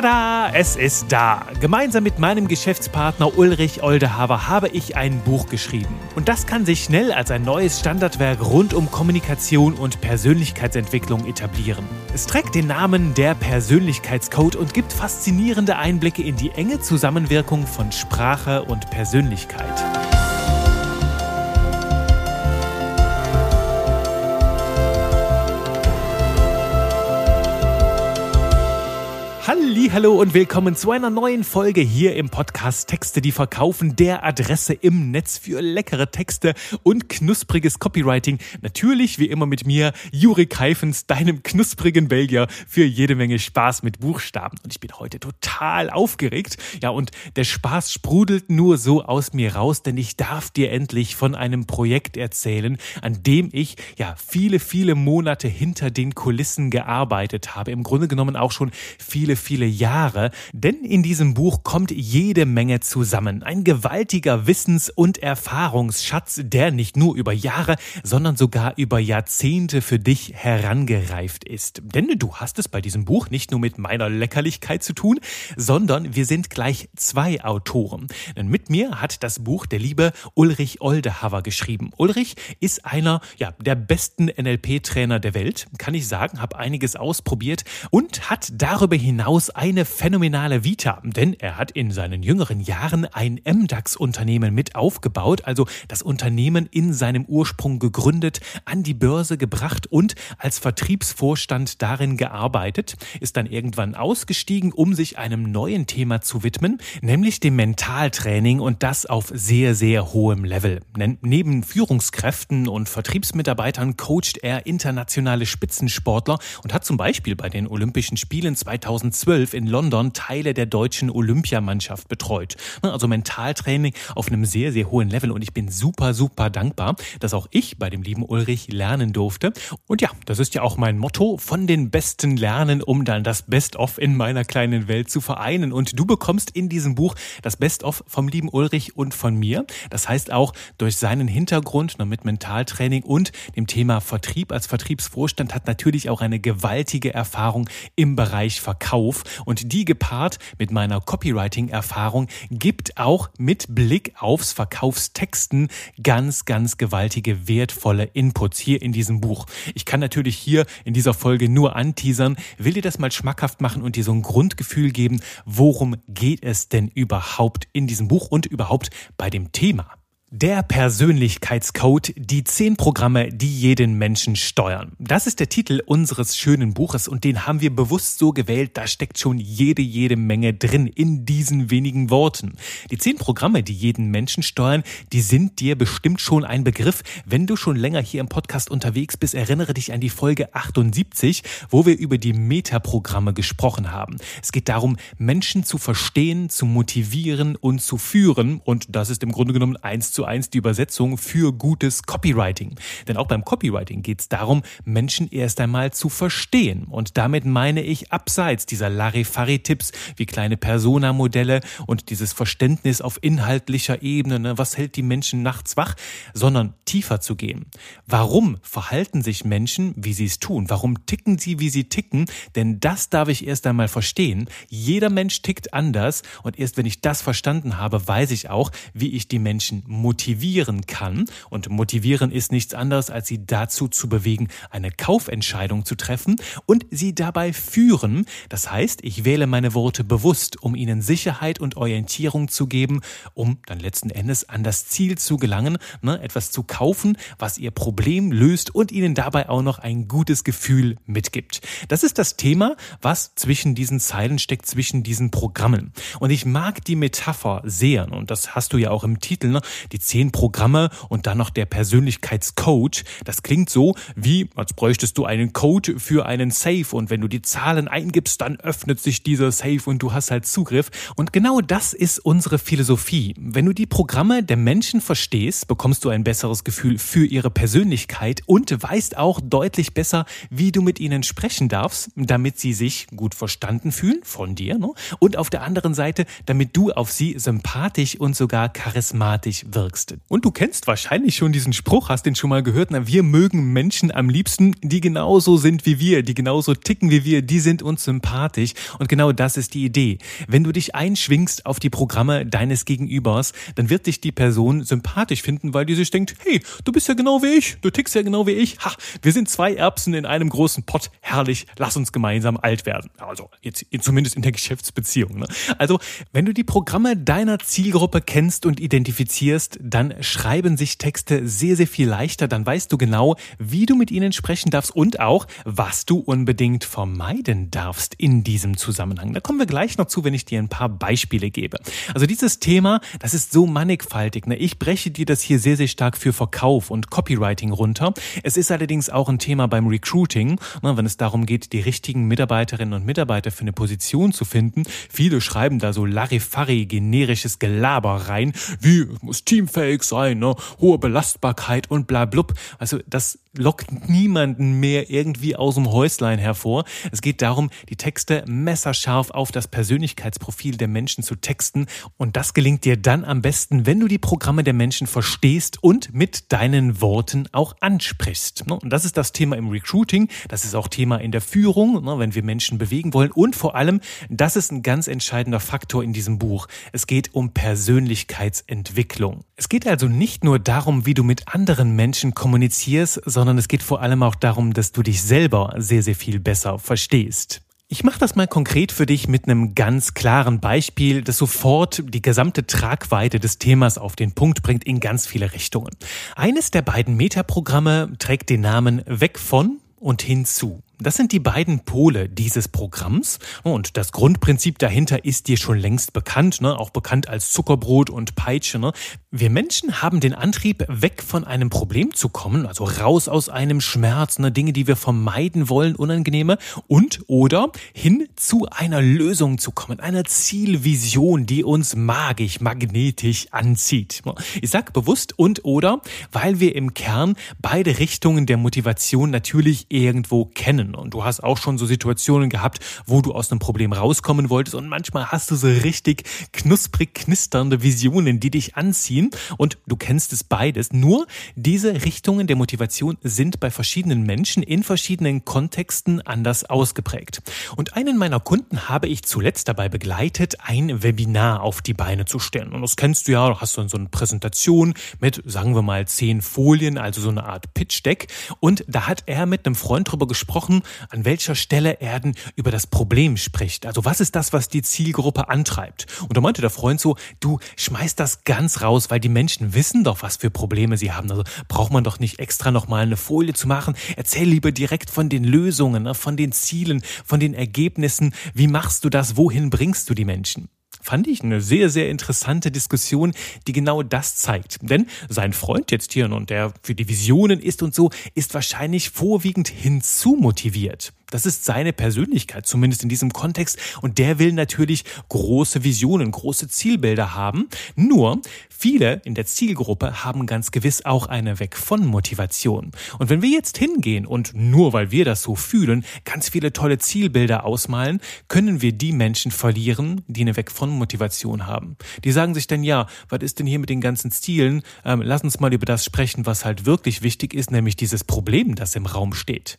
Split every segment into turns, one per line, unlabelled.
Tada, es ist da. Gemeinsam mit meinem Geschäftspartner Ulrich Oldehaver habe ich ein Buch geschrieben. Und das kann sich schnell als ein neues Standardwerk rund um Kommunikation und Persönlichkeitsentwicklung etablieren. Es trägt den Namen Der Persönlichkeitscode und gibt faszinierende Einblicke in die enge Zusammenwirkung von Sprache und Persönlichkeit. Hallo und willkommen zu einer neuen Folge hier im Podcast Texte, die verkaufen, der Adresse im Netz für leckere Texte und knuspriges Copywriting. Natürlich wie immer mit mir, Juri Keifens, deinem knusprigen Belgier für jede Menge Spaß mit Buchstaben. Und ich bin heute total aufgeregt. Ja, und der Spaß sprudelt nur so aus mir raus, denn ich darf dir endlich von einem Projekt erzählen, an dem ich ja viele, viele Monate hinter den Kulissen gearbeitet habe. Im Grunde genommen auch schon viele, viele Jahre, denn in diesem Buch kommt jede Menge zusammen. Ein gewaltiger Wissens- und Erfahrungsschatz, der nicht nur über Jahre, sondern sogar über Jahrzehnte für dich herangereift ist. Denn du hast es bei diesem Buch nicht nur mit meiner Leckerlichkeit zu tun, sondern wir sind gleich zwei Autoren. Denn mit mir hat das Buch der liebe Ulrich Oldehaver geschrieben. Ulrich ist einer ja, der besten NLP-Trainer der Welt, kann ich sagen, habe einiges ausprobiert und hat darüber hinaus ein eine phänomenale Vita, denn er hat in seinen jüngeren Jahren ein MDAX-Unternehmen mit aufgebaut, also das Unternehmen in seinem Ursprung gegründet, an die Börse gebracht und als Vertriebsvorstand darin gearbeitet, ist dann irgendwann ausgestiegen, um sich einem neuen Thema zu widmen, nämlich dem Mentaltraining und das auf sehr, sehr hohem Level. Neben Führungskräften und Vertriebsmitarbeitern coacht er internationale Spitzensportler und hat zum Beispiel bei den Olympischen Spielen 2012 in London Teile der deutschen Olympiamannschaft betreut. Ne, also Mentaltraining auf einem sehr, sehr hohen Level und ich bin super, super dankbar, dass auch ich bei dem lieben Ulrich lernen durfte. Und ja, das ist ja auch mein Motto, von den Besten lernen, um dann das Best-of in meiner kleinen Welt zu vereinen. Und du bekommst in diesem Buch das Best-of vom lieben Ulrich und von mir. Das heißt auch durch seinen Hintergrund ne, mit Mentaltraining und dem Thema Vertrieb als Vertriebsvorstand hat natürlich auch eine gewaltige Erfahrung im Bereich Verkauf und die gepaart mit meiner Copywriting-Erfahrung gibt auch mit Blick aufs Verkaufstexten ganz, ganz gewaltige, wertvolle Inputs hier in diesem Buch. Ich kann natürlich hier in dieser Folge nur anteasern, will dir das mal schmackhaft machen und dir so ein Grundgefühl geben, worum geht es denn überhaupt in diesem Buch und überhaupt bei dem Thema. Der Persönlichkeitscode, die zehn Programme, die jeden Menschen steuern. Das ist der Titel unseres schönen Buches und den haben wir bewusst so gewählt, da steckt schon jede, jede Menge drin in diesen wenigen Worten. Die zehn Programme, die jeden Menschen steuern, die sind dir bestimmt schon ein Begriff. Wenn du schon länger hier im Podcast unterwegs bist, erinnere dich an die Folge 78, wo wir über die Metaprogramme gesprochen haben. Es geht darum, Menschen zu verstehen, zu motivieren und zu führen und das ist im Grunde genommen eins zu zu eins die Übersetzung für gutes Copywriting. Denn auch beim Copywriting geht es darum, Menschen erst einmal zu verstehen. Und damit meine ich abseits dieser Larifari-Tipps wie kleine Persona-Modelle und dieses Verständnis auf inhaltlicher Ebene, ne, was hält die Menschen nachts wach, sondern tiefer zu gehen. Warum verhalten sich Menschen, wie sie es tun? Warum ticken sie, wie sie ticken? Denn das darf ich erst einmal verstehen. Jeder Mensch tickt anders und erst wenn ich das verstanden habe, weiß ich auch, wie ich die Menschen motivieren kann. Und motivieren ist nichts anderes, als sie dazu zu bewegen, eine Kaufentscheidung zu treffen und sie dabei führen. Das heißt, ich wähle meine Worte bewusst, um ihnen Sicherheit und Orientierung zu geben, um dann letzten Endes an das Ziel zu gelangen, ne, etwas zu kaufen, was ihr Problem löst und ihnen dabei auch noch ein gutes Gefühl mitgibt. Das ist das Thema, was zwischen diesen Zeilen steckt, zwischen diesen Programmen. Und ich mag die Metapher sehr, und das hast du ja auch im Titel, ne? die zehn Programme und dann noch der Persönlichkeitscoach. Das klingt so, wie als bräuchtest du einen Code für einen Safe und wenn du die Zahlen eingibst, dann öffnet sich dieser Safe und du hast halt Zugriff. Und genau das ist unsere Philosophie. Wenn du die Programme der Menschen verstehst, bekommst du ein besseres Gefühl für ihre Persönlichkeit und weißt auch deutlich besser, wie du mit ihnen sprechen darfst, damit sie sich gut verstanden fühlen von dir. Ne? Und auf der anderen Seite, damit du auf sie sympathisch und sogar charismatisch wirkst wirkst. Und du kennst wahrscheinlich schon diesen Spruch, hast den schon mal gehört, na, wir mögen Menschen am liebsten, die genauso sind wie wir, die genauso ticken wie wir, die sind uns sympathisch. Und genau das ist die Idee. Wenn du dich einschwingst auf die Programme deines Gegenübers, dann wird dich die Person sympathisch finden, weil die sich denkt, hey, du bist ja genau wie ich, du tickst ja genau wie ich, ha, wir sind zwei Erbsen in einem großen Pott, herrlich, lass uns gemeinsam alt werden. Also jetzt zumindest in der Geschäftsbeziehung. Ne? Also wenn du die Programme deiner Zielgruppe kennst und identifizierst, dann schreiben sich Texte sehr, sehr viel leichter. Dann weißt du genau, wie du mit ihnen sprechen darfst und auch, was du unbedingt vermeiden darfst in diesem Zusammenhang. Da kommen wir gleich noch zu, wenn ich dir ein paar Beispiele gebe. Also dieses Thema, das ist so mannigfaltig. Ne? Ich breche dir das hier sehr, sehr stark für Verkauf und Copywriting runter. Es ist allerdings auch ein Thema beim Recruiting, ne? wenn es darum geht, die richtigen Mitarbeiterinnen und Mitarbeiter für eine Position zu finden. Viele schreiben da so Larifari generisches Gelaber rein, wie muss teamfähig sein, ne? hohe Belastbarkeit und bla blub. Also das lockt niemanden mehr irgendwie aus dem Häuslein hervor. Es geht darum, die Texte messerscharf auf das Persönlichkeitsprofil der Menschen zu texten und das gelingt dir dann am besten, wenn du die Programme der Menschen verstehst und mit deinen Worten auch ansprichst. Ne? Und das ist das Thema im Recruiting, das ist auch Thema in der Führung, ne? wenn wir Menschen bewegen wollen und vor allem, das ist ein ganz entscheidender Faktor in diesem Buch. Es geht um Persönlichkeitsentwicklung. Es geht also nicht nur darum, wie du mit anderen Menschen kommunizierst, sondern es geht vor allem auch darum, dass du dich selber sehr, sehr viel besser verstehst. Ich mache das mal konkret für dich mit einem ganz klaren Beispiel, das sofort die gesamte Tragweite des Themas auf den Punkt bringt in ganz viele Richtungen. Eines der beiden Metaprogramme trägt den Namen Weg von und hinzu. Das sind die beiden Pole dieses Programms und das Grundprinzip dahinter ist dir schon längst bekannt, ne? auch bekannt als Zuckerbrot und Peitsche. Ne? Wir Menschen haben den Antrieb, weg von einem Problem zu kommen, also raus aus einem Schmerz, ne? Dinge, die wir vermeiden wollen, unangenehme und oder hin zu einer Lösung zu kommen, einer Zielvision, die uns magisch, magnetisch anzieht. Ich sag bewusst und oder, weil wir im Kern beide Richtungen der Motivation natürlich irgendwo kennen. Und du hast auch schon so Situationen gehabt, wo du aus einem Problem rauskommen wolltest und manchmal hast du so richtig knusprig knisternde Visionen, die dich anziehen und du kennst es beides. Nur diese Richtungen der Motivation sind bei verschiedenen Menschen in verschiedenen Kontexten anders ausgeprägt. Und einen meiner Kunden habe ich zuletzt dabei begleitet, ein Webinar auf die Beine zu stellen. Und das kennst du ja, du hast so eine Präsentation mit, sagen wir mal, zehn Folien, also so eine Art Pitch Deck. Und da hat er mit einem Freund drüber gesprochen, an welcher Stelle er denn über das Problem spricht. Also was ist das, was die Zielgruppe antreibt? Und da meinte der Freund so, du schmeißt das ganz raus, weil die Menschen wissen doch, was für Probleme sie haben. Also braucht man doch nicht extra nochmal eine Folie zu machen. Erzähl lieber direkt von den Lösungen, ne, von den Zielen, von den Ergebnissen. Wie machst du das? Wohin bringst du die Menschen? Fand ich eine sehr, sehr interessante Diskussion, die genau das zeigt. Denn sein Freund jetzt hier und der für die Visionen ist und so, ist wahrscheinlich vorwiegend hinzumotiviert. Das ist seine Persönlichkeit, zumindest in diesem Kontext. Und der will natürlich große Visionen, große Zielbilder haben. Nur viele in der Zielgruppe haben ganz gewiss auch eine Weg von Motivation. Und wenn wir jetzt hingehen und nur weil wir das so fühlen, ganz viele tolle Zielbilder ausmalen, können wir die Menschen verlieren, die eine Weg von Motivation haben. Die sagen sich dann, ja, was ist denn hier mit den ganzen Zielen? Ähm, lass uns mal über das sprechen, was halt wirklich wichtig ist, nämlich dieses Problem, das im Raum steht.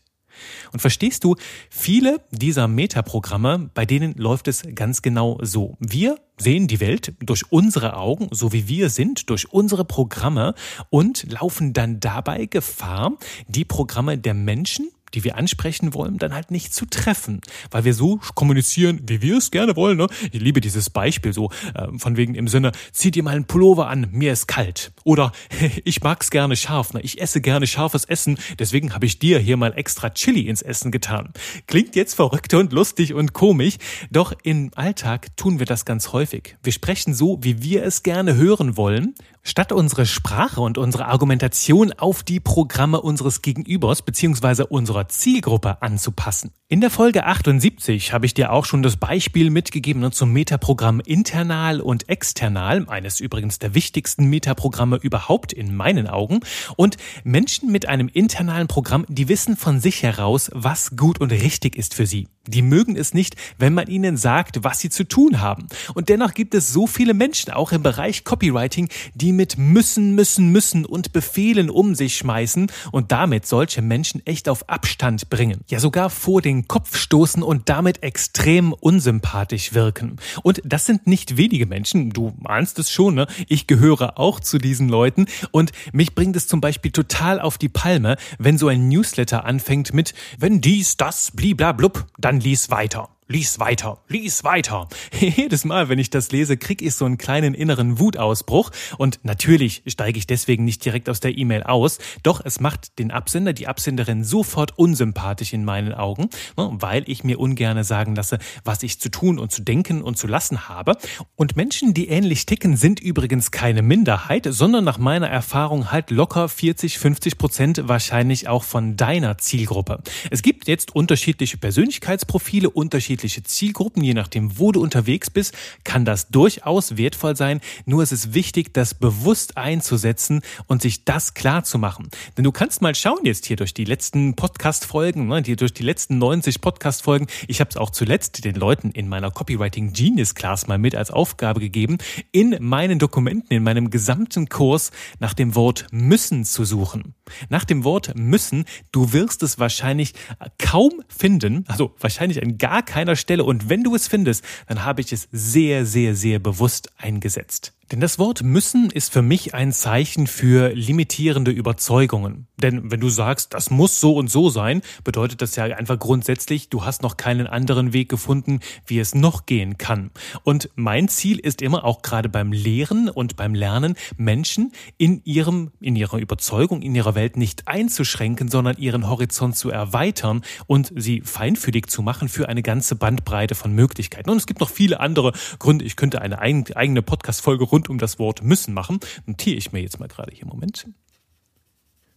Und verstehst du, viele dieser Metaprogramme, bei denen läuft es ganz genau so. Wir sehen die Welt durch unsere Augen, so wie wir sind, durch unsere Programme und laufen dann dabei Gefahr, die Programme der Menschen die wir ansprechen wollen, dann halt nicht zu treffen, weil wir so kommunizieren, wie wir es gerne wollen. Ne? Ich liebe dieses Beispiel so äh, von wegen im Sinne, zieh dir mal einen Pullover an, mir ist kalt. Oder ich mag's gerne scharf, ne? ich esse gerne scharfes Essen, deswegen habe ich dir hier mal extra Chili ins Essen getan. Klingt jetzt verrückt und lustig und komisch, doch im Alltag tun wir das ganz häufig. Wir sprechen so, wie wir es gerne hören wollen Statt unsere Sprache und unsere Argumentation auf die Programme unseres Gegenübers bzw. unserer Zielgruppe anzupassen. In der Folge 78 habe ich dir auch schon das Beispiel mitgegeben ne, zum Metaprogramm Internal und External, eines übrigens der wichtigsten Metaprogramme überhaupt in meinen Augen. Und Menschen mit einem internalen Programm, die wissen von sich heraus, was gut und richtig ist für sie. Die mögen es nicht, wenn man ihnen sagt, was sie zu tun haben. Und dennoch gibt es so viele Menschen, auch im Bereich Copywriting, die mit müssen, müssen, müssen und Befehlen um sich schmeißen und damit solche Menschen echt auf Abstand bringen. Ja, sogar vor den Kopf stoßen und damit extrem unsympathisch wirken. Und das sind nicht wenige Menschen. Du ahnst es schon, ne? Ich gehöre auch zu diesen Leuten und mich bringt es zum Beispiel total auf die Palme, wenn so ein Newsletter anfängt mit, wenn dies, das, bliblablub, dann dann lies weiter lies weiter, lies weiter. Jedes Mal, wenn ich das lese, krieg ich so einen kleinen inneren Wutausbruch und natürlich steige ich deswegen nicht direkt aus der E-Mail aus, doch es macht den Absender, die Absenderin sofort unsympathisch in meinen Augen, ne, weil ich mir ungerne sagen lasse, was ich zu tun und zu denken und zu lassen habe. Und Menschen, die ähnlich ticken, sind übrigens keine Minderheit, sondern nach meiner Erfahrung halt locker 40, 50 Prozent wahrscheinlich auch von deiner Zielgruppe. Es gibt jetzt unterschiedliche Persönlichkeitsprofile, unterschiedliche unterschiedliche Zielgruppen, je nachdem, wo du unterwegs bist, kann das durchaus wertvoll sein. Nur ist es wichtig, das bewusst einzusetzen und sich das klar zu machen. Denn du kannst mal schauen jetzt hier durch die letzten Podcast-Folgen, ne, durch die letzten 90 Podcast-Folgen. Ich habe es auch zuletzt den Leuten in meiner Copywriting Genius Class mal mit als Aufgabe gegeben, in meinen Dokumenten, in meinem gesamten Kurs nach dem Wort müssen zu suchen. Nach dem Wort müssen, du wirst es wahrscheinlich kaum finden, also wahrscheinlich an gar keiner keiner Stelle. Und wenn du es findest, dann habe ich es sehr, sehr, sehr bewusst eingesetzt. Denn das Wort müssen ist für mich ein Zeichen für limitierende Überzeugungen. Denn wenn du sagst, das muss so und so sein, bedeutet das ja einfach grundsätzlich, du hast noch keinen anderen Weg gefunden, wie es noch gehen kann. Und mein Ziel ist immer auch gerade beim Lehren und beim Lernen, Menschen in ihrem, in ihrer Überzeugung, in ihrer Welt nicht einzuschränken, sondern ihren Horizont zu erweitern und sie feinfühlig zu machen für eine ganze Bandbreite von Möglichkeiten. Und es gibt noch viele andere Gründe. Ich könnte eine eigene Podcast-Folge rund um das Wort müssen machen. Notiere ich mir jetzt mal gerade hier. Moment.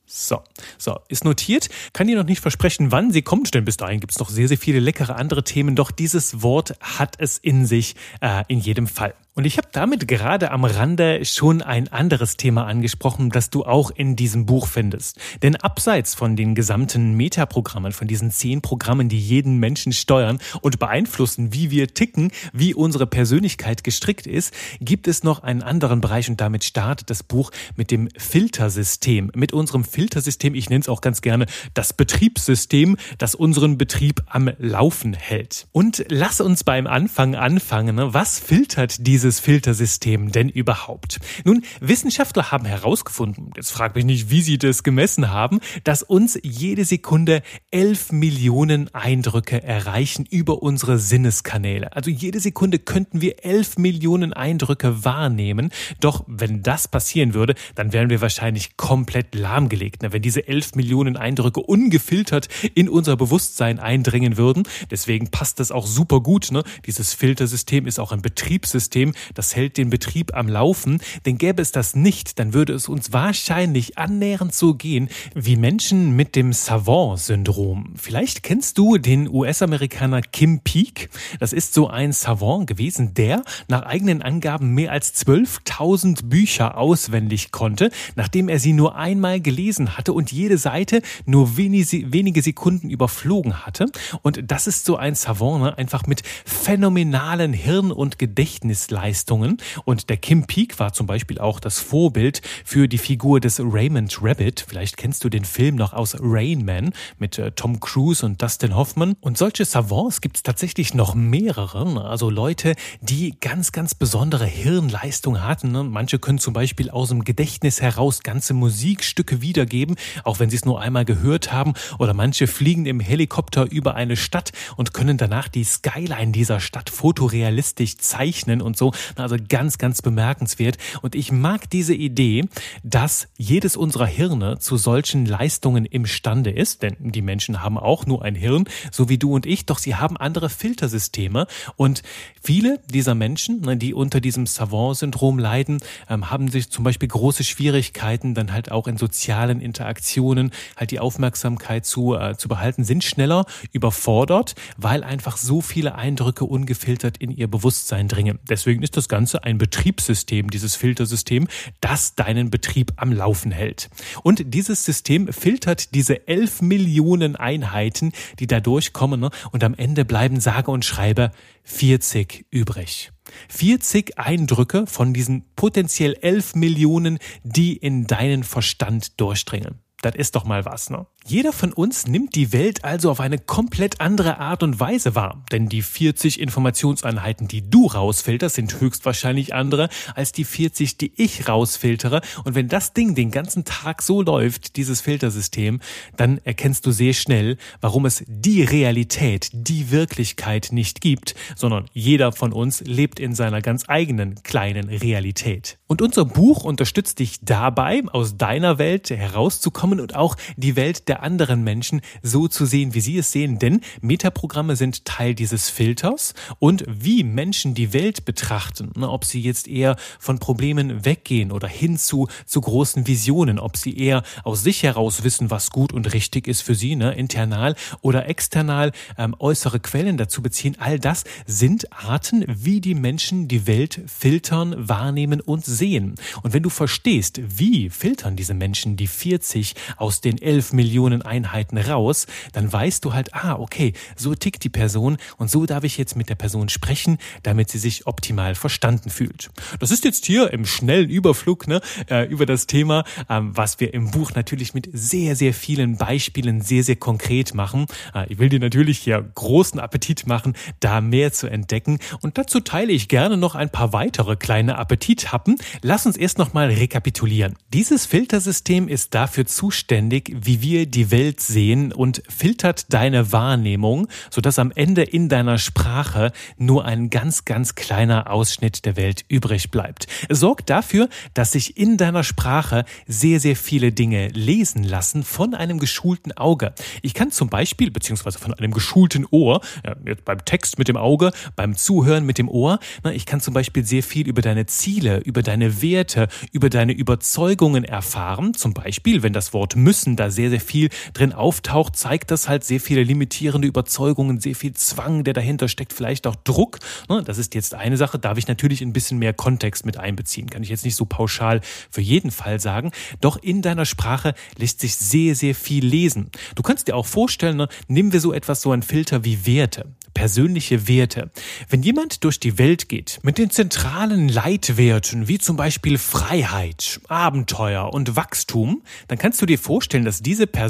So, so, ist notiert. Kann dir noch nicht versprechen, wann sie kommt, denn bis dahin gibt es noch sehr, sehr viele leckere andere Themen. Doch dieses Wort hat es in sich, äh, in jedem Fall. Und ich habe damit gerade am Rande schon ein anderes Thema angesprochen, das du auch in diesem Buch findest. Denn abseits von den gesamten Metaprogrammen, von diesen zehn Programmen, die jeden Menschen steuern und beeinflussen, wie wir ticken, wie unsere Persönlichkeit gestrickt ist, gibt es noch einen anderen Bereich und damit startet das Buch mit dem Filtersystem. Mit unserem Filtersystem, ich nenne es auch ganz gerne das Betriebssystem, das unseren Betrieb am Laufen hält. Und lass uns beim Anfang anfangen. Was filtert diese dieses Filtersystem denn überhaupt? Nun, Wissenschaftler haben herausgefunden, jetzt frag mich nicht, wie sie das gemessen haben, dass uns jede Sekunde elf Millionen Eindrücke erreichen über unsere Sinneskanäle. Also jede Sekunde könnten wir elf Millionen Eindrücke wahrnehmen. Doch wenn das passieren würde, dann wären wir wahrscheinlich komplett lahmgelegt. Wenn diese elf Millionen Eindrücke ungefiltert in unser Bewusstsein eindringen würden. Deswegen passt das auch super gut. Ne? Dieses Filtersystem ist auch ein Betriebssystem, das hält den Betrieb am Laufen, denn gäbe es das nicht, dann würde es uns wahrscheinlich annähernd so gehen wie Menschen mit dem Savant-Syndrom. Vielleicht kennst du den US-Amerikaner Kim Peek. Das ist so ein Savant gewesen, der nach eigenen Angaben mehr als 12.000 Bücher auswendig konnte, nachdem er sie nur einmal gelesen hatte und jede Seite nur wenige Sekunden überflogen hatte. Und das ist so ein Savant, ne? einfach mit phänomenalen Hirn- und Gedächtnisleistungen Leistungen. Und der Kim Peek war zum Beispiel auch das Vorbild für die Figur des Raymond Rabbit. Vielleicht kennst du den Film noch aus Rain Man mit äh, Tom Cruise und Dustin Hoffman. Und solche Savants gibt es tatsächlich noch mehrere. Also Leute, die ganz, ganz besondere Hirnleistung hatten. Ne? Manche können zum Beispiel aus dem Gedächtnis heraus ganze Musikstücke wiedergeben, auch wenn sie es nur einmal gehört haben. Oder manche fliegen im Helikopter über eine Stadt und können danach die Skyline dieser Stadt fotorealistisch zeichnen und so. Also ganz, ganz bemerkenswert. Und ich mag diese Idee, dass jedes unserer Hirne zu solchen Leistungen imstande ist, denn die Menschen haben auch nur ein Hirn, so wie du und ich, doch sie haben andere Filtersysteme. Und viele dieser Menschen, ne, die unter diesem Savant-Syndrom leiden, ähm, haben sich zum Beispiel große Schwierigkeiten, dann halt auch in sozialen Interaktionen halt die Aufmerksamkeit zu, äh, zu behalten, sind schneller überfordert, weil einfach so viele Eindrücke ungefiltert in ihr Bewusstsein dringen. Deswegen ist das Ganze ein Betriebssystem, dieses Filtersystem, das deinen Betrieb am Laufen hält. Und dieses System filtert diese 11 Millionen Einheiten, die da durchkommen ne? und am Ende bleiben sage und schreibe 40 übrig. 40 Eindrücke von diesen potenziell 11 Millionen, die in deinen Verstand durchdringen. Das ist doch mal was, ne? Jeder von uns nimmt die Welt also auf eine komplett andere Art und Weise wahr. Denn die 40 Informationseinheiten, die du rausfilterst, sind höchstwahrscheinlich andere als die 40, die ich rausfiltere. Und wenn das Ding den ganzen Tag so läuft, dieses Filtersystem, dann erkennst du sehr schnell, warum es die Realität, die Wirklichkeit nicht gibt, sondern jeder von uns lebt in seiner ganz eigenen kleinen Realität. Und unser Buch unterstützt dich dabei, aus deiner Welt herauszukommen und auch die Welt der der anderen Menschen so zu sehen, wie sie es sehen. Denn Metaprogramme sind Teil dieses Filters und wie Menschen die Welt betrachten, ne, ob sie jetzt eher von Problemen weggehen oder hin zu, zu großen Visionen, ob sie eher aus sich heraus wissen, was gut und richtig ist für sie, ne, internal oder external, ähm, äußere Quellen dazu beziehen. All das sind Arten, wie die Menschen die Welt filtern, wahrnehmen und sehen. Und wenn du verstehst, wie filtern diese Menschen die 40 aus den 11 Millionen Millionen Einheiten raus, dann weißt du halt, ah, okay, so tickt die Person und so darf ich jetzt mit der Person sprechen, damit sie sich optimal verstanden fühlt. Das ist jetzt hier im schnellen Überflug ne, äh, über das Thema, ähm, was wir im Buch natürlich mit sehr, sehr vielen Beispielen sehr, sehr konkret machen. Äh, ich will dir natürlich hier großen Appetit machen, da mehr zu entdecken und dazu teile ich gerne noch ein paar weitere kleine Appetithappen. Lass uns erst nochmal rekapitulieren. Dieses Filtersystem ist dafür zuständig, wie wir die Welt sehen und filtert deine Wahrnehmung, sodass am Ende in deiner Sprache nur ein ganz, ganz kleiner Ausschnitt der Welt übrig bleibt. Sorgt dafür, dass sich in deiner Sprache sehr, sehr viele Dinge lesen lassen von einem geschulten Auge. Ich kann zum Beispiel, beziehungsweise von einem geschulten Ohr, ja, beim Text mit dem Auge, beim Zuhören mit dem Ohr, na, ich kann zum Beispiel sehr viel über deine Ziele, über deine Werte, über deine Überzeugungen erfahren. Zum Beispiel, wenn das Wort müssen da sehr, sehr viel viel drin auftaucht, zeigt das halt sehr viele limitierende Überzeugungen, sehr viel Zwang, der dahinter steckt, vielleicht auch Druck. Ne, das ist jetzt eine Sache, darf ich natürlich ein bisschen mehr Kontext mit einbeziehen. Kann ich jetzt nicht so pauschal für jeden Fall sagen. Doch in deiner Sprache lässt sich sehr, sehr viel lesen. Du kannst dir auch vorstellen, ne, nehmen wir so etwas, so ein Filter wie Werte persönliche Werte. Wenn jemand durch die Welt geht mit den zentralen Leitwerten wie zum Beispiel Freiheit, Abenteuer und Wachstum, dann kannst du dir vorstellen, dass diese Person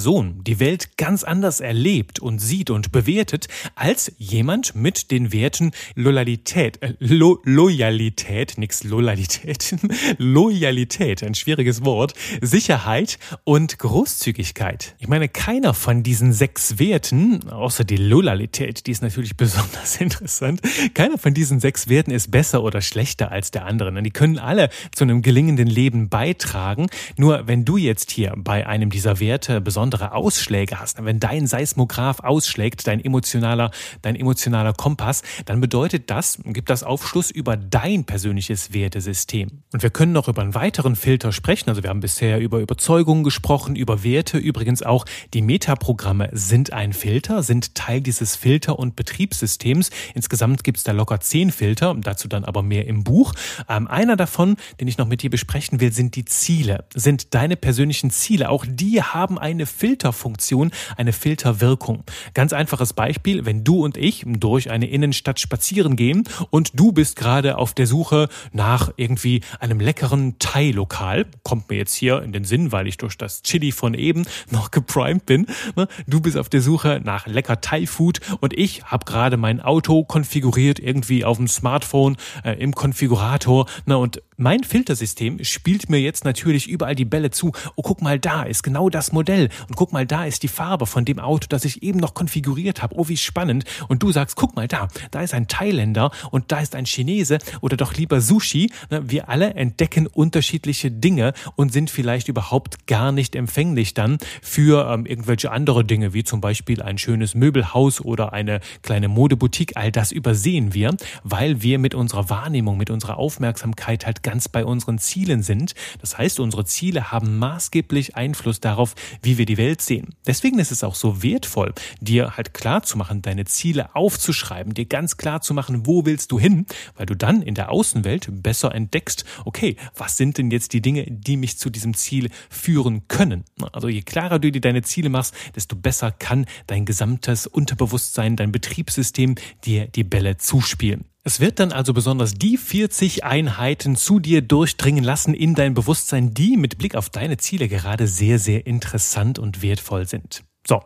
die Welt ganz anders erlebt und sieht und bewertet als jemand mit den Werten Loyalität, äh, Lo Loyalität, nix Loyalität, Loyalität, ein schwieriges Wort, Sicherheit und Großzügigkeit. Ich meine, keiner von diesen sechs Werten, außer die Loyalität, die ist natürlich besonders interessant. Keiner von diesen sechs Werten ist besser oder schlechter als der andere. Die können alle zu einem gelingenden Leben beitragen. Nur wenn du jetzt hier bei einem dieser Werte besondere Ausschläge hast, wenn dein Seismograph ausschlägt, dein emotionaler, dein emotionaler Kompass, dann bedeutet das, gibt das Aufschluss über dein persönliches Wertesystem. Und wir können noch über einen weiteren Filter sprechen. Also wir haben bisher über Überzeugungen gesprochen, über Werte. Übrigens auch die Metaprogramme sind ein Filter, sind Teil dieses Filter- und Betriebs Betriebssystems. Insgesamt gibt es da locker zehn Filter, dazu dann aber mehr im Buch. Ähm, einer davon, den ich noch mit dir besprechen will, sind die Ziele, sind deine persönlichen Ziele. Auch die haben eine Filterfunktion, eine Filterwirkung. Ganz einfaches Beispiel, wenn du und ich durch eine Innenstadt spazieren gehen und du bist gerade auf der Suche nach irgendwie einem leckeren Thai-Lokal, kommt mir jetzt hier in den Sinn, weil ich durch das Chili von eben noch geprimed bin. Ne? Du bist auf der Suche nach lecker Thai-Food und ich habe gerade mein Auto konfiguriert, irgendwie auf dem Smartphone, äh, im Konfigurator. Na, und mein Filtersystem spielt mir jetzt natürlich überall die Bälle zu. Oh, guck mal, da ist genau das Modell. Und guck mal, da ist die Farbe von dem Auto, das ich eben noch konfiguriert habe. Oh, wie spannend. Und du sagst, guck mal da, da ist ein Thailänder und da ist ein Chinese oder doch lieber Sushi. Wir alle entdecken unterschiedliche Dinge und sind vielleicht überhaupt gar nicht empfänglich dann für ähm, irgendwelche andere Dinge, wie zum Beispiel ein schönes Möbelhaus oder eine kleine Modeboutique. All das übersehen wir, weil wir mit unserer Wahrnehmung, mit unserer Aufmerksamkeit halt ganz bei unseren Zielen sind. Das heißt, unsere Ziele haben maßgeblich Einfluss darauf, wie wir die Welt sehen. Deswegen ist es auch so wertvoll, dir halt klar zu machen, deine Ziele aufzuschreiben, dir ganz klar zu machen, wo willst du hin, weil du dann in der Außenwelt besser entdeckst, okay, was sind denn jetzt die Dinge, die mich zu diesem Ziel führen können? Also je klarer du dir deine Ziele machst, desto besser kann dein gesamtes Unterbewusstsein, dein Betriebssystem dir die Bälle zuspielen. Es wird dann also besonders die 40 Einheiten zu dir durchdringen lassen in dein Bewusstsein, die mit Blick auf deine Ziele gerade sehr, sehr interessant und wertvoll sind. So,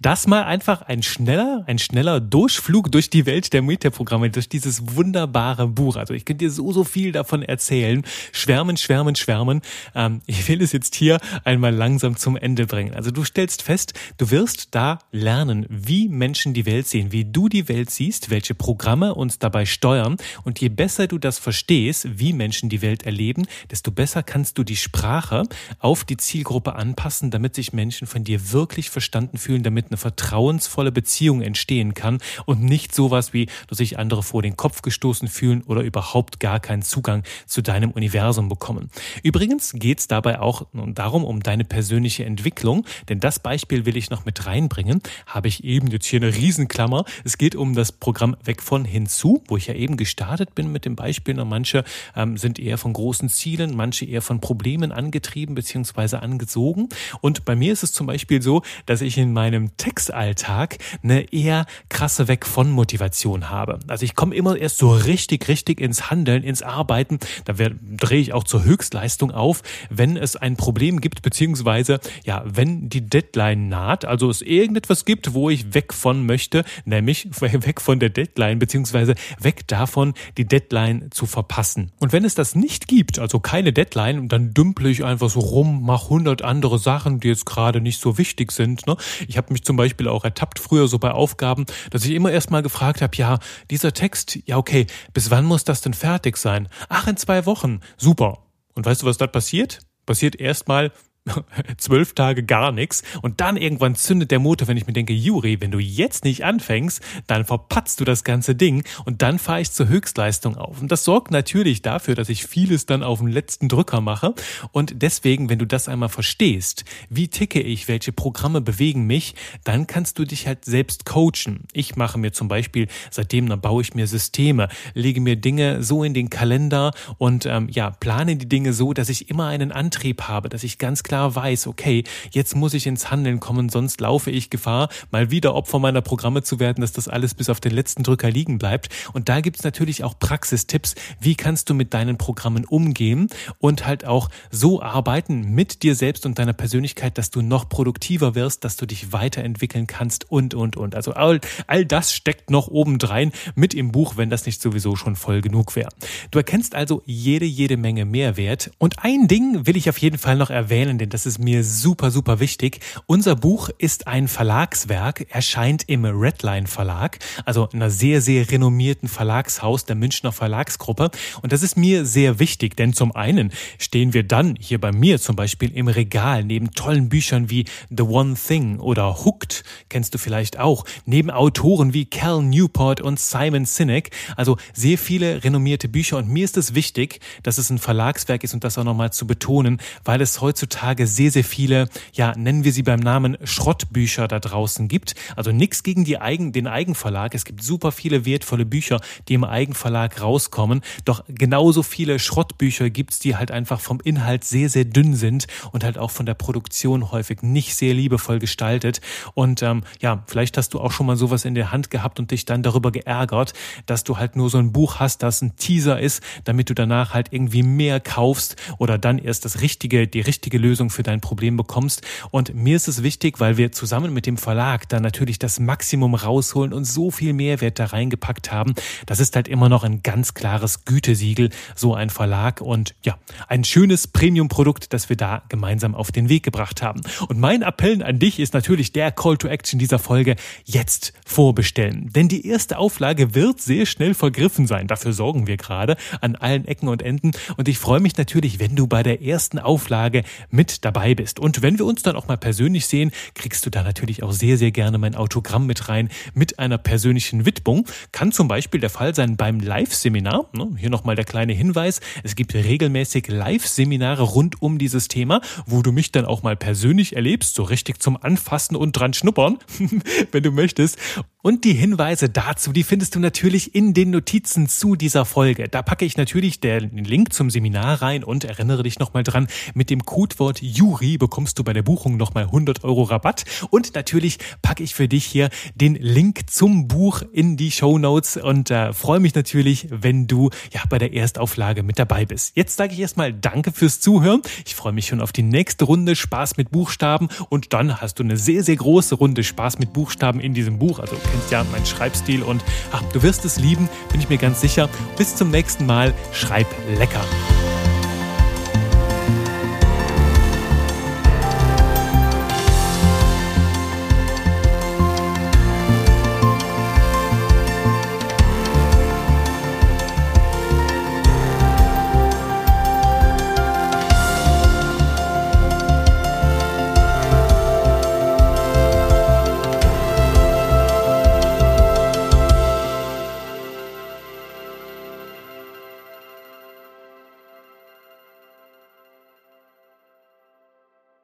das mal einfach ein schneller, ein schneller Durchflug durch die Welt der Metaprogramme, durch dieses wunderbare Buch. Also ich könnte dir so, so viel davon erzählen. Schwärmen, schwärmen, schwärmen. Ähm, ich will es jetzt hier einmal langsam zum Ende bringen. Also du stellst fest, du wirst da lernen, wie Menschen die Welt sehen, wie du die Welt siehst, welche Programme uns dabei steuern. Und je besser du das verstehst, wie Menschen die Welt erleben, desto besser kannst du die Sprache auf die Zielgruppe anpassen, damit sich Menschen von dir wirklich verstanden verstanden fühlen, damit eine vertrauensvolle Beziehung entstehen kann und nicht sowas wie, dass sich andere vor den Kopf gestoßen fühlen oder überhaupt gar keinen Zugang zu deinem Universum bekommen. Übrigens geht es dabei auch darum, um deine persönliche Entwicklung, denn das Beispiel will ich noch mit reinbringen, habe ich eben jetzt hier eine Riesenklammer. Es geht um das Programm Weg von hinzu, wo ich ja eben gestartet bin mit dem Beispiel. Und manche ähm, sind eher von großen Zielen, manche eher von Problemen angetrieben bzw. angezogen. Und bei mir ist es zum Beispiel so, dass ich ich in meinem Textalltag eine eher krasse Weg von Motivation habe. Also ich komme immer erst so richtig, richtig ins Handeln, ins Arbeiten. Da drehe ich auch zur Höchstleistung auf, wenn es ein Problem gibt, beziehungsweise ja, wenn die Deadline naht, also es irgendetwas gibt, wo ich weg von möchte, nämlich weg von der Deadline, beziehungsweise weg davon, die Deadline zu verpassen. Und wenn es das nicht gibt, also keine Deadline, dann dümple ich einfach so rum, mache hundert andere Sachen, die jetzt gerade nicht so wichtig sind. Ne? Ich habe mich zum Beispiel auch ertappt früher so bei Aufgaben, dass ich immer erst mal gefragt habe, ja, dieser Text, ja okay, bis wann muss das denn fertig sein? Ach, in zwei Wochen. Super. Und weißt du, was dort passiert? Passiert erstmal, zwölf Tage gar nichts und dann irgendwann zündet der Motor, wenn ich mir denke, Juri, wenn du jetzt nicht anfängst, dann verpatzt du das ganze Ding und dann fahre ich zur Höchstleistung auf. Und das sorgt natürlich dafür, dass ich vieles dann auf den letzten Drücker mache und deswegen, wenn du das einmal verstehst, wie ticke ich, welche Programme bewegen mich, dann kannst du dich halt selbst coachen. Ich mache mir zum Beispiel, seitdem dann baue ich mir Systeme, lege mir Dinge so in den Kalender und ähm, ja, plane die Dinge so, dass ich immer einen Antrieb habe, dass ich ganz klar klar weiß, okay, jetzt muss ich ins Handeln kommen, sonst laufe ich Gefahr, mal wieder Opfer meiner Programme zu werden, dass das alles bis auf den letzten Drücker liegen bleibt. Und da gibt's natürlich auch Praxistipps, wie kannst du mit deinen Programmen umgehen und halt auch so arbeiten mit dir selbst und deiner Persönlichkeit, dass du noch produktiver wirst, dass du dich weiterentwickeln kannst und, und, und. Also all, all das steckt noch obendrein mit im Buch, wenn das nicht sowieso schon voll genug wäre. Du erkennst also jede, jede Menge Mehrwert. Und ein Ding will ich auf jeden Fall noch erwähnen, denn das ist mir super, super wichtig. Unser Buch ist ein Verlagswerk, erscheint im Redline Verlag, also einer sehr, sehr renommierten Verlagshaus der Münchner Verlagsgruppe. Und das ist mir sehr wichtig, denn zum einen stehen wir dann hier bei mir zum Beispiel im Regal neben tollen Büchern wie The One Thing oder Hooked, kennst du vielleicht auch, neben Autoren wie Cal Newport und Simon Sinek, also sehr viele renommierte Bücher. Und mir ist es wichtig, dass es ein Verlagswerk ist und das auch nochmal zu betonen, weil es heutzutage heutzutage sehr, sehr viele, ja, nennen wir sie beim Namen Schrottbücher da draußen gibt. Also nichts gegen die Eigen, den Eigenverlag. Es gibt super viele wertvolle Bücher, die im Eigenverlag rauskommen. Doch genauso viele Schrottbücher gibt's, die halt einfach vom Inhalt sehr, sehr dünn sind und halt auch von der Produktion häufig nicht sehr liebevoll gestaltet. Und ähm, ja, vielleicht hast du auch schon mal sowas in der Hand gehabt und dich dann darüber geärgert, dass du halt nur so ein Buch hast, das ein Teaser ist, damit du danach halt irgendwie mehr kaufst oder dann erst das richtige, die richtige Lösung Lösung für dein Problem bekommst. Und mir ist es wichtig, weil wir zusammen mit dem Verlag da natürlich das Maximum rausholen und so viel Mehrwert da reingepackt haben. Das ist halt immer noch ein ganz klares Gütesiegel, so ein Verlag und ja, ein schönes Premium-Produkt, das wir da gemeinsam auf den Weg gebracht haben. Und mein Appell an dich ist natürlich der Call to Action dieser Folge, jetzt vorbestellen. Denn die erste Auflage wird sehr schnell vergriffen sein. Dafür sorgen wir gerade an allen Ecken und Enden. Und ich freue mich natürlich, wenn du bei der ersten Auflage mit mit dabei bist. Und wenn wir uns dann auch mal persönlich sehen, kriegst du da natürlich auch sehr, sehr gerne mein Autogramm mit rein mit einer persönlichen Widmung. Kann zum Beispiel der Fall sein beim Live-Seminar. Ne, hier nochmal der kleine Hinweis. Es gibt regelmäßig Live-Seminare rund um dieses Thema, wo du mich dann auch mal persönlich erlebst, so richtig zum Anfassen und dran schnuppern, wenn du möchtest. Und die Hinweise dazu, die findest du natürlich in den Notizen zu dieser Folge. Da packe ich natürlich den Link zum Seminar rein und erinnere dich nochmal dran, mit dem Codewort Juri bekommst du bei der Buchung nochmal 100 Euro Rabatt. Und natürlich packe ich für dich hier den Link zum Buch in die Show Notes und äh, freue mich natürlich, wenn du ja bei der Erstauflage mit dabei bist. Jetzt sage ich erstmal Danke fürs Zuhören. Ich freue mich schon auf die nächste Runde Spaß mit Buchstaben und dann hast du eine sehr, sehr große Runde Spaß mit Buchstaben in diesem Buch. Also kennst ja meinen Schreibstil und ach, du wirst es lieben, bin ich mir ganz sicher. Bis zum nächsten Mal. Schreib lecker.